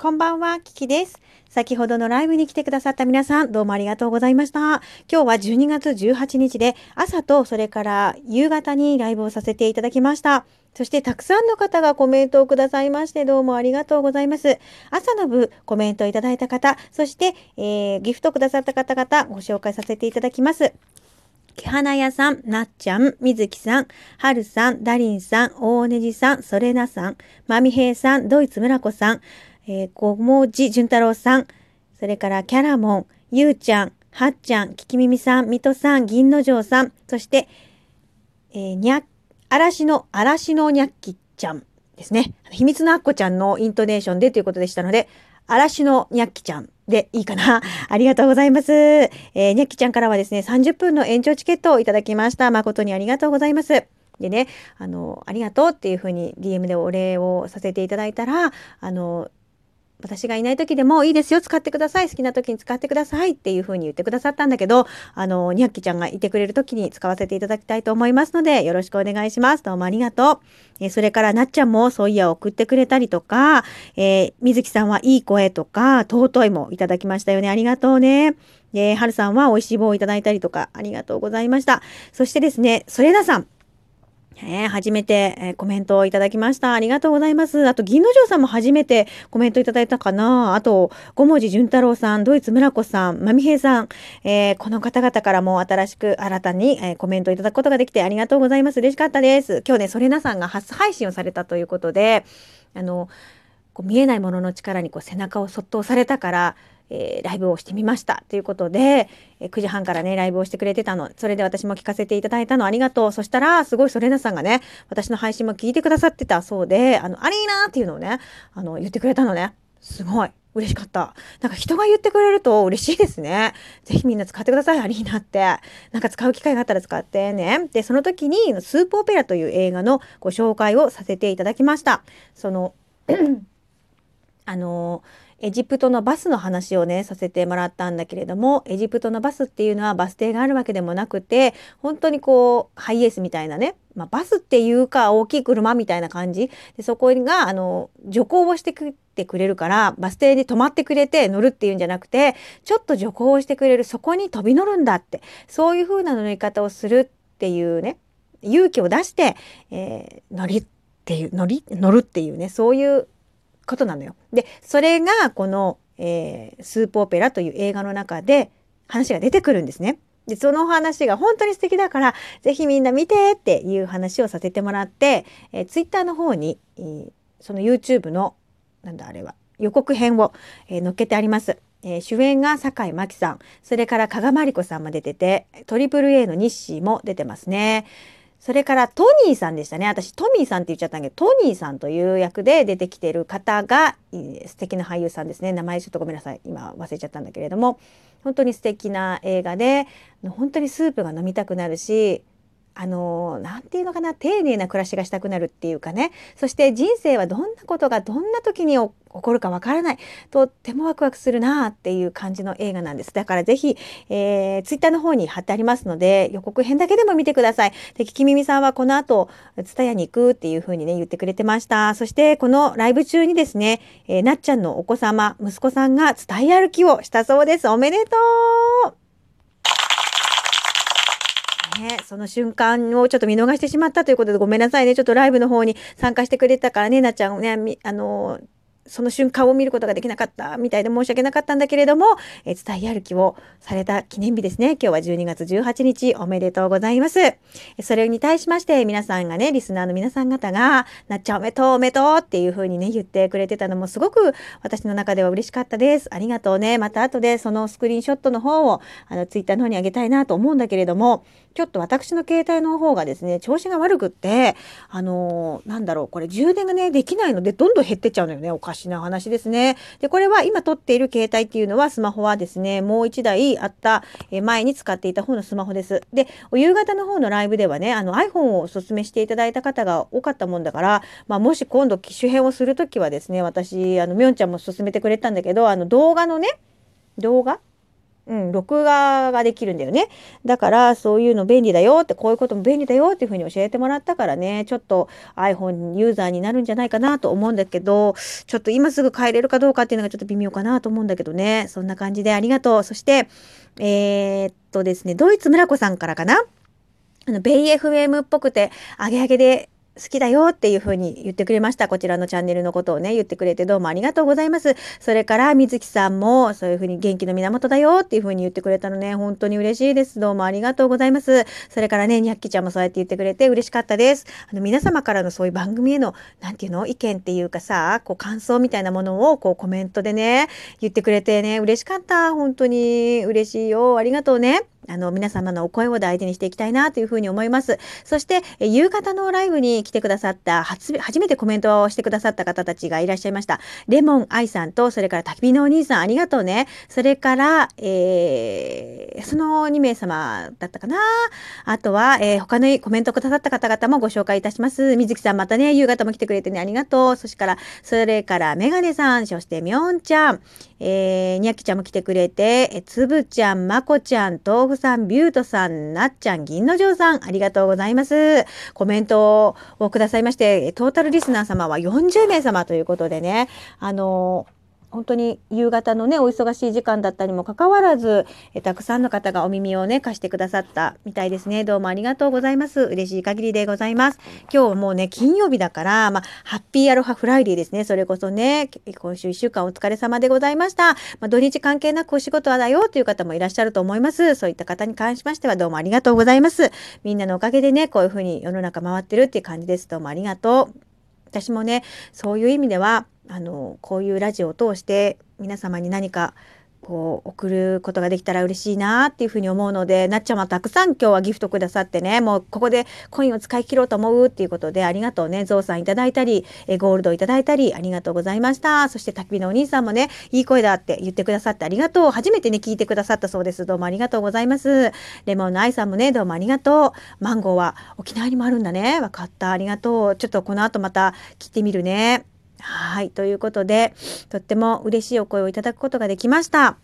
こんばんは、キキです。先ほどのライブに来てくださった皆さん、どうもありがとうございました。今日は12月18日で、朝とそれから夕方にライブをさせていただきました。そしてたくさんの方がコメントをくださいまして、どうもありがとうございます。朝の部コメントをいただいた方、そして、えー、ギフトくださった方々、ご紹介させていただきます。木花屋さん、なっちゃん、みずきさん、はるさん、だりんさん、大ねじさん、それなさん、まみへいさん、ドイツ村子さん、えー、ごもじじゅんたろうさん、それからキャラモン、ゆうちゃん、はっちゃん、ききみみさん、みとさん、銀の城さん、そして、えー、にゃ、嵐の、嵐のにゃっきちゃんですね。秘密のアッコちゃんのイントネーションでということでしたので、嵐のにゃっきちゃんでいいかな。ありがとうございます。えー、にゃっきちゃんからはですね、30分の延長チケットをいただきました。誠にありがとうございます。でね、あの、ありがとうっていうふうに DM でお礼をさせていただいたら、あの、私がいない時でもいいですよ、使ってください、好きな時に使ってくださいっていう風に言ってくださったんだけど、あの、にゃっきちゃんがいてくれる時に使わせていただきたいと思いますので、よろしくお願いします。どうもありがとう。えそれからなっちゃんもそういや送ってくれたりとか、えー、みずきさんはいい声とか、尊いもいただきましたよね。ありがとうね。で、はるさんは美味しい棒をいただいたりとか、ありがとうございました。そしてですね、それなさん。えー、初めて、えー、コメントをいただきました。ありがとうございます。あと、銀の城さんも初めてコメントいただいたかな。あと、五文字淳太郎さん、ドイツ村子さん、まみへいさん、えー、この方々からも新しく新たに、えコメントいただくことができてありがとうございます。嬉しかったです。今日ね、それなさんが初配信をされたということで、あの、こう見えないものの力にこう背中をそっと押されたから、えー、ライブをしてみましたということで、えー、9時半からね、ライブをしてくれてたの。それで私も聞かせていただいたのありがとう。そしたら、すごいソレナさんがね、私の配信も聞いてくださってたそうで、あの、アリーナっていうのをね、あの、言ってくれたのね。すごい。嬉しかった。なんか人が言ってくれると嬉しいですね。ぜひみんな使ってください、アリーナって。なんか使う機会があったら使ってね。で、その時に、スープオペラという映画のご紹介をさせていただきました。その、あのエジプトのバスの話をねさせてもらったんだけれどもエジプトのバスっていうのはバス停があるわけでもなくて本当にこうハイエースみたいなね、まあ、バスっていうか大きい車みたいな感じ。でそこがあの徐行をしてくてくれるからバス停に止まってくれて乗るっていうんじゃなくてちょっと徐行をしてくれるそこに飛び乗るんだってそういう風な乗り方をするっていうね勇気を出して、えー、乗りっていう乗り乗るっていうねそういうことなのよ。でそれがこの、えー、スープオペラという映画の中で話が出てくるんですね。でその話が本当に素敵だから是非みんな見てっていう話をさせてもらって、えー、ツイッターの方に、えー、その YouTube のなんだあれは予告編を、えー、載っけてあります。えー、主演が酒井真紀さんそれから加賀まりこさんも出ててトリプル a の日誌も出てますね。それからトニーさんでしたね。私トミーさんって言っちゃったんだけど、トニーさんという役で出てきてる方が素敵な俳優さんですね。名前ちょっとごめんなさい。今忘れちゃったんだけれども、本当に素敵な映画で、本当にスープが飲みたくなるし、あの何て言うのかな丁寧な暮らしがしたくなるっていうかね。そして人生はどんなことがどんな時に起こるかわからない。とってもワクワクするなっていう感じの映画なんです。だから是非、えー、ツイッターの方に貼ってありますので予告編だけでも見てください。でききみみさんはこの後ツタヤに行くっていう風にね言ってくれてました。そしてこのライブ中にですね、えー、なっちゃんのお子様息子さんが伝え歩きをしたそうです。おめでとうね、その瞬間をちょっと見逃してしまったということでごめんなさいね。ちょっとライブの方に参加してくれたからね、なっちゃんね、あのその瞬間を見ることができなかったみたいで申し訳なかったんだけれども、えー、伝え歩きをされた記念日ですね。今日は12月18日おめでとうございます。それに対しまして皆さんがね、リスナーの皆さん方が、なっちゃんおめでとうおめでとうっていう風にね、言ってくれてたのもすごく私の中では嬉しかったです。ありがとうね。また後でそのスクリーンショットの方をあのツイッターの方にあげたいなと思うんだけれども、ちょっと私の携帯の方がですね、調子が悪くって、あのー、なんだろう、これ充電がね、できないので、どんどん減ってっちゃうのよね。おかしな話ですね。で、これは今撮っている携帯っていうのは、スマホはですね、もう1台あった、え前に使っていた方のスマホです。で、夕方の方のライブではね、あの iPhone をお勧めしていただいた方が多かったもんだから、まあ、もし今度機種変をするときはですね、私、あの、みょんちゃんも勧めてくれたんだけど、あの動画のね、動画うん、録画ができるんだよね。だからそういうの便利だよって、こういうことも便利だよっていうふうに教えてもらったからね、ちょっと iPhone ユーザーになるんじゃないかなと思うんだけど、ちょっと今すぐ帰れるかどうかっていうのがちょっと微妙かなと思うんだけどね。そんな感じでありがとう。そして、えー、っとですね、ドイツ村子さんからかな。あの、ベイ FM っぽくて、アゲアゲで好きだよっていうふうに言ってくれました。こちらのチャンネルのことをね、言ってくれてどうもありがとうございます。それから、水木さんもそういうふうに元気の源だよっていうふうに言ってくれたのね、本当に嬉しいです。どうもありがとうございます。それからね、にゃっきちゃんもそうやって言ってくれて嬉しかったです。あの、皆様からのそういう番組への、なんていうの？意見っていうかさ、こう感想みたいなものをこうコメントでね、言ってくれてね、嬉しかった。本当に嬉しいよ。ありがとうね。あの、皆様のお声を大事にしていきたいなというふうに思います。そして、夕方のライブに来てくださった初、初めてコメントをしてくださった方たちがいらっしゃいました。レモン愛さんと、それから焚き火のお兄さん、ありがとうね。それから、えー、その2名様だったかな。あとは、えー、他のコメントくださった方々もご紹介いたします。水木さん、またね、夕方も来てくれてね、ありがとう。そしから、それから、メガネさん、そしてみょんちゃん、えー、にゃきちゃんも来てくれて、えつぶちゃん、まこちゃん、豆腐さん、ビュートさん、なっちゃん、銀の城さん、ありがとうございます。コメントをくださいまして、トータルリスナー様は40名様ということでね、あのー本当に夕方のね、お忙しい時間だったにもかかわらず、えたくさんの方がお耳をね、貸してくださったみたいですね。どうもありがとうございます。嬉しい限りでございます。今日もうね、金曜日だから、まあ、ハッピーアロハフライデーですね。それこそね、今週1週間お疲れ様でございました。まあ、土日関係なくお仕事はだよという方もいらっしゃると思います。そういった方に関しましてはどうもありがとうございます。みんなのおかげでね、こういうふうに世の中回ってるっていう感じです。どうもありがとう。私もね、そういう意味では、あのこういうラジオを通して皆様に何かこう送ることができたら嬉しいなっていうふうに思うのでなっちゃんはたくさん今日はギフトくださってね。もうここでコインを使い切ろうと思うっていうことでありがとうね。ゾウさんいただいたりえゴールドいただいたりありがとうございました。そして焚き火のお兄さんもねいい声だって言ってくださってありがとう。初めてね聞いてくださったそうです。どうもありがとうございます。レモンの愛さんもねどうもありがとう。マンゴーは沖縄にもあるんだね。わかった。ありがとう。ちょっとこの後また切ってみるね。はい。ということで、とっても嬉しいお声をいただくことができました。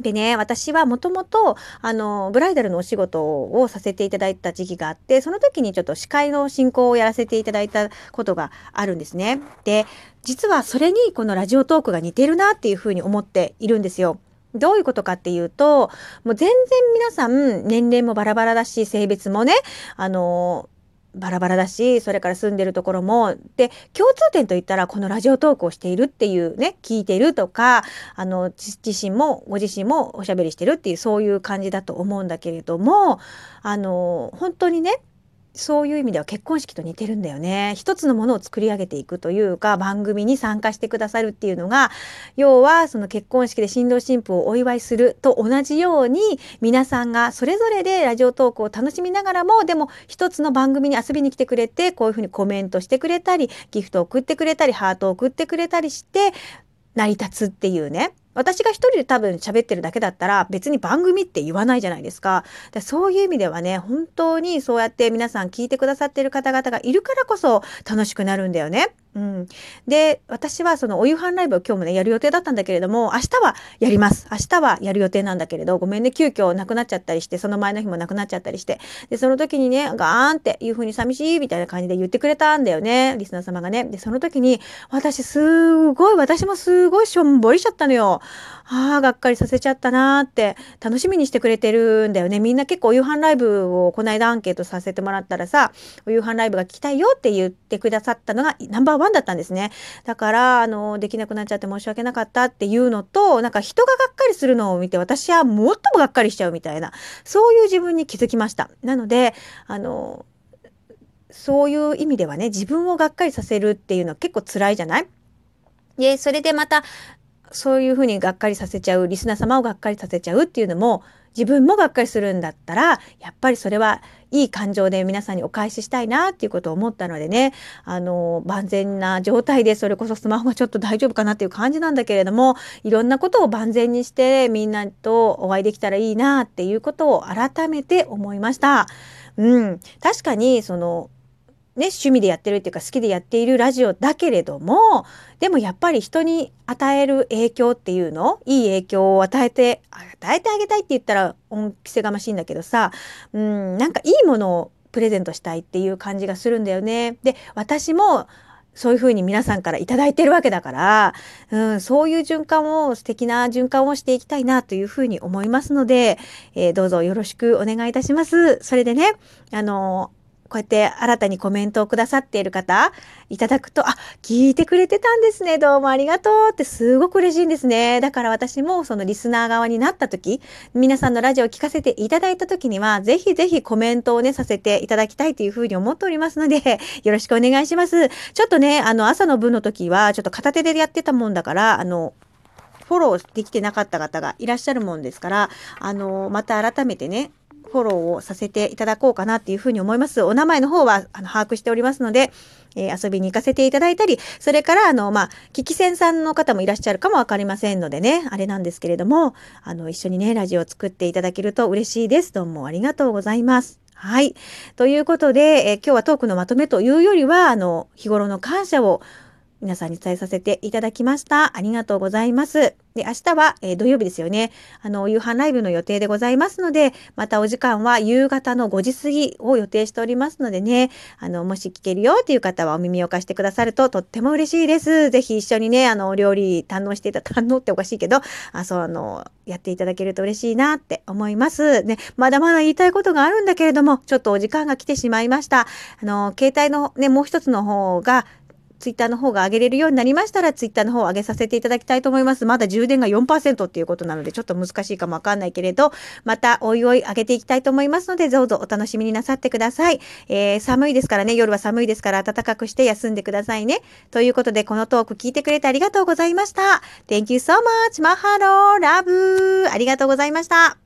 でね、私はもともと、あの、ブライダルのお仕事をさせていただいた時期があって、その時にちょっと司会の進行をやらせていただいたことがあるんですね。で、実はそれにこのラジオトークが似てるなっていうふうに思っているんですよ。どういうことかっていうと、もう全然皆さん年齢もバラバラだし、性別もね、あの、バラバラだしそれから住んでるところも。で共通点といったらこのラジオトークをしているっていうね聞いてるとかあの自身もご自身もおしゃべりしてるっていうそういう感じだと思うんだけれどもあの本当にねそういう意味では結婚式と似てるんだよね。一つのものを作り上げていくというか番組に参加してくださるっていうのが要はその結婚式で新郎新婦をお祝いすると同じように皆さんがそれぞれでラジオトークを楽しみながらもでも一つの番組に遊びに来てくれてこういうふうにコメントしてくれたりギフトを送ってくれたりハートを送ってくれたりして成り立つっていうね私が一人で多分喋ってるだけだったら別に番組って言わないじゃないですか。でそういう意味ではね、本当にそうやって皆さん聞いてくださってる方々がいるからこそ楽しくなるんだよね。うん、で私はそのお夕飯ライブを今日もねやる予定だったんだけれども明日はやります。明日はやる予定なんだけれどごめんね急遽なくなっちゃったりしてその前の日もなくなっちゃったりして。でその時にねガーンっていう風に寂しいみたいな感じで言ってくれたんだよねリスナー様がね。でその時に私すごい私もすごいしょんぼりしちゃったのよ。ああ、がっかりさせちゃったなーって楽しみにしてくれてるんだよね。みんな結構お夕飯ライブをこの間アンケートさせてもらったらさ、お夕飯ライブが聞きたいよって言ってくださったのがナンバーワンだったんですね。だから、あの、できなくなっちゃって申し訳なかったっていうのと、なんか人ががっかりするのを見て私はもっともがっかりしちゃうみたいな、そういう自分に気づきました。なので、あの、そういう意味ではね、自分をがっかりさせるっていうのは結構辛いじゃない？で、それでまた、そういうふうにがっかりさせちゃうリスナー様をがっかりさせちゃうっていうのも自分もがっかりするんだったらやっぱりそれはいい感情で皆さんにお返ししたいなっていうことを思ったのでねあの万全な状態でそれこそスマホがちょっと大丈夫かなっていう感じなんだけれどもいろんなことを万全にしてみんなとお会いできたらいいなっていうことを改めて思いました。うん、確かにそのね、趣味でやってるっていうか好きでやっているラジオだけれども、でもやっぱり人に与える影響っていうのいい影響を与えて、与えてあげたいって言ったら恩着せがましいんだけどさ、うん、なんかいいものをプレゼントしたいっていう感じがするんだよね。で、私もそういうふうに皆さんから頂いてるわけだから、うん、そういう循環を、素敵な循環をしていきたいなというふうに思いますので、えー、どうぞよろしくお願いいたします。それでね、あのこうやって新たにコメントをくださっている方いただくと、あ、聞いてくれてたんですね。どうもありがとうってすごく嬉しいんですね。だから私もそのリスナー側になった時、皆さんのラジオを聞かせていただいた時には、ぜひぜひコメントをね、させていただきたいというふうに思っておりますので、よろしくお願いします。ちょっとね、あの、朝の分の時は、ちょっと片手でやってたもんだから、あの、フォローできてなかった方がいらっしゃるもんですから、あの、また改めてね、フォローをさせていただこうかなっていうふうに思います。お名前の方はあの把握しておりますので、えー、遊びに行かせていただいたり、それから、あの、まあ、聞き戦さんの方もいらっしゃるかもわかりませんのでね、あれなんですけれども、あの、一緒にね、ラジオを作っていただけると嬉しいです。どうもありがとうございます。はい。ということで、えー、今日はトークのまとめというよりは、あの、日頃の感謝を皆さんに伝えさせていただきました。ありがとうございます。で、明日は、えー、土曜日ですよね。あの、夕飯ライブの予定でございますので、またお時間は夕方の5時過ぎを予定しておりますのでね、あの、もし聞けるよっていう方はお耳を貸してくださるととっても嬉しいです。ぜひ一緒にね、あの、お料理堪能していた、堪能っておかしいけど、あ、そう、あの、やっていただけると嬉しいなって思います。ね、まだまだ言いたいことがあるんだけれども、ちょっとお時間が来てしまいました。あの、携帯のね、もう一つの方が、ツイッターの方が上げれるようになりましたら、ツイッターの方を上げさせていただきたいと思います。まだ充電が4%っていうことなので、ちょっと難しいかもわかんないけれど、またおいおい上げていきたいと思いますので、どうぞお楽しみになさってください。えー、寒いですからね、夜は寒いですから暖かくして休んでくださいね。ということで、このトーク聞いてくれてありがとうございました。Thank you so much! マハローラブありがとうございました。